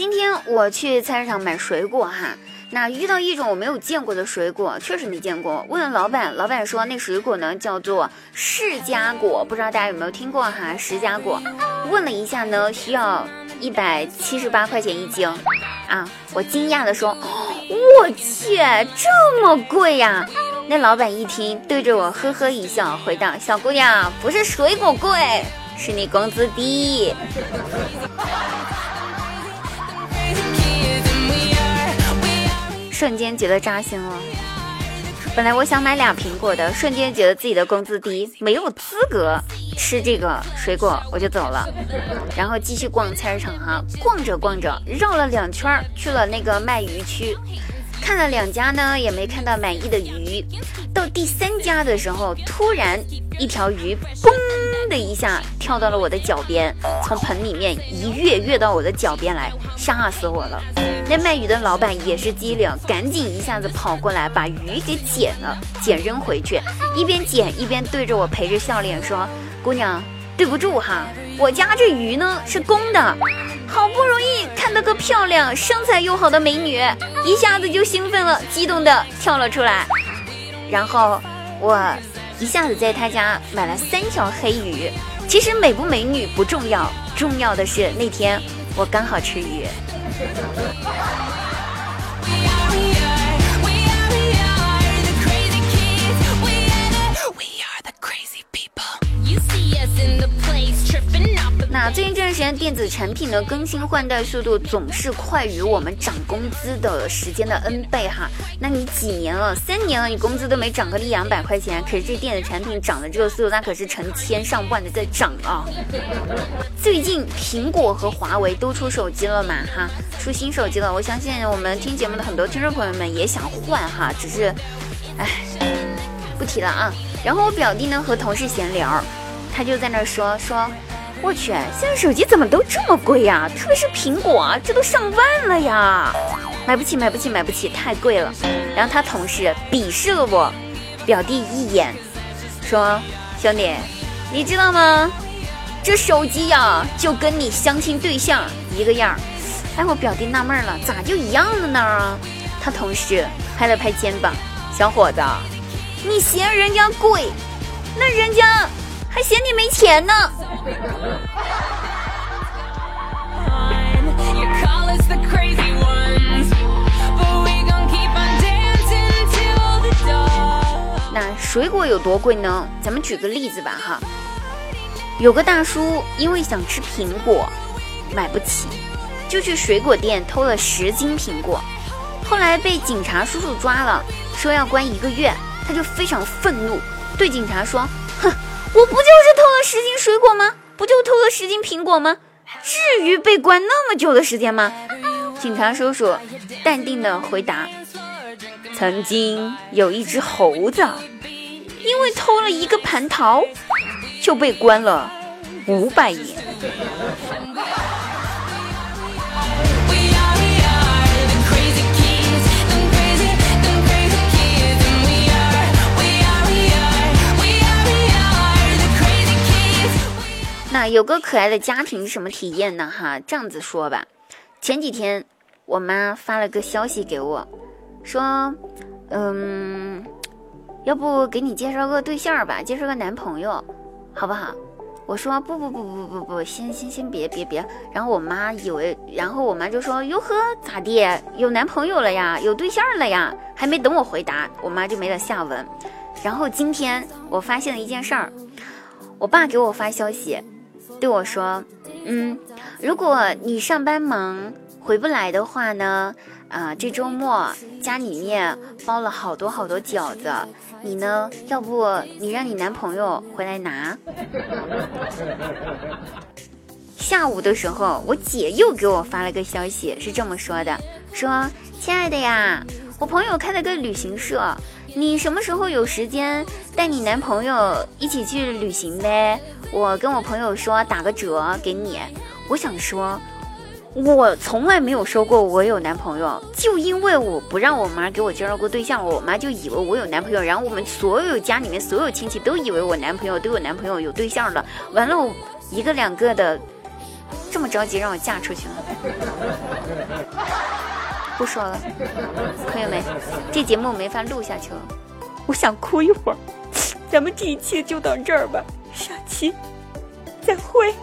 今天我去菜市场买水果哈，那遇到一种我没有见过的水果，确实没见过。问了老板，老板说那水果呢叫做释迦果，不知道大家有没有听过哈？释迦果，问了一下呢，需要一百七十八块钱一斤啊！我惊讶的说，我去，这么贵呀！那老板一听，对着我呵呵一笑，回道：“小姑娘，不是水果贵，是你工资低。”瞬间觉得扎心了。本来我想买俩苹果的，瞬间觉得自己的工资低，没有资格吃这个水果，我就走了。然后继续逛菜市场哈，逛着逛着，绕了两圈，去了那个卖鱼区。看了两家呢，也没看到满意的鱼。到第三家的时候，突然一条鱼嘣的一下跳到了我的脚边，从盆里面一跃跃到我的脚边来，吓死我了。那卖鱼的老板也是机灵，赶紧一下子跑过来把鱼给捡了，捡扔回去，一边捡一边对着我陪着笑脸说：“姑娘，对不住哈，我家这鱼呢是公的。”好不容易看到个漂亮、身材又好的美女，一下子就兴奋了，激动的跳了出来。然后我一下子在他家买了三条黑鱼。其实美不美女不重要，重要的是那天我刚好吃鱼。最近这段时间，电子产品的更新换代速度总是快于我们涨工资的时间的 N 倍哈。那你几年了？三年了，你工资都没涨个一两百块钱，可是这电子产品涨的这个速度，那可是成千上万的在涨啊。最近苹果和华为都出手机了嘛哈，出新手机了。我相信我们听节目的很多听众朋友们也想换哈，只是，哎，不提了啊。然后我表弟呢和同事闲聊，他就在那说说。我去，现在手机怎么都这么贵呀？特别是苹果，这都上万了呀！买不起，买不起，买不起，太贵了。然后他同事鄙视了我表弟一眼，说：“兄弟，你知道吗？这手机呀，就跟你相亲对象一个样。”哎，我表弟纳闷了，咋就一样了呢？他同事拍了拍肩膀：“小伙子，你嫌人家贵，那人家……”还嫌你没钱呢。那水果有多贵呢？咱们举个例子吧，哈，有个大叔因为想吃苹果，买不起，就去水果店偷了十斤苹果，后来被警察叔叔抓了，说要关一个月，他就非常愤怒，对警察说。我不就是偷了十斤水果吗？不就偷了十斤苹果吗？至于被关那么久的时间吗？警察叔叔淡定的回答：“曾经有一只猴子，因为偷了一个蟠桃，就被关了五百年。”那有个可爱的家庭是什么体验呢？哈，这样子说吧，前几天我妈发了个消息给我，说，嗯，要不给你介绍个对象吧，介绍个男朋友，好不好？我说不不不不不不，先先先别别别。然后我妈以为，然后我妈就说，哟呵，咋地？有男朋友了呀？有对象了呀？还没等我回答，我妈就没了下文。然后今天我发现了一件事儿，我爸给我发消息。对我说：“嗯，如果你上班忙回不来的话呢，啊，这周末家里面包了好多好多饺子，你呢，要不你让你男朋友回来拿。”下午的时候，我姐又给我发了个消息，是这么说的：“说亲爱的呀，我朋友开了个旅行社，你什么时候有时间带你男朋友一起去旅行呗？”我跟我朋友说打个折给你，我想说，我从来没有说过我有男朋友，就因为我不让我妈给我介绍过对象，我妈就以为我有男朋友，然后我们所有家里面所有亲戚都以为我男朋友都有男朋友有对象了，完了我一个两个的，这么着急让我嫁出去了。不说了，朋友们，这节目没法录下去了，我想哭一会儿。咱们这一期就到这儿吧，下期再会。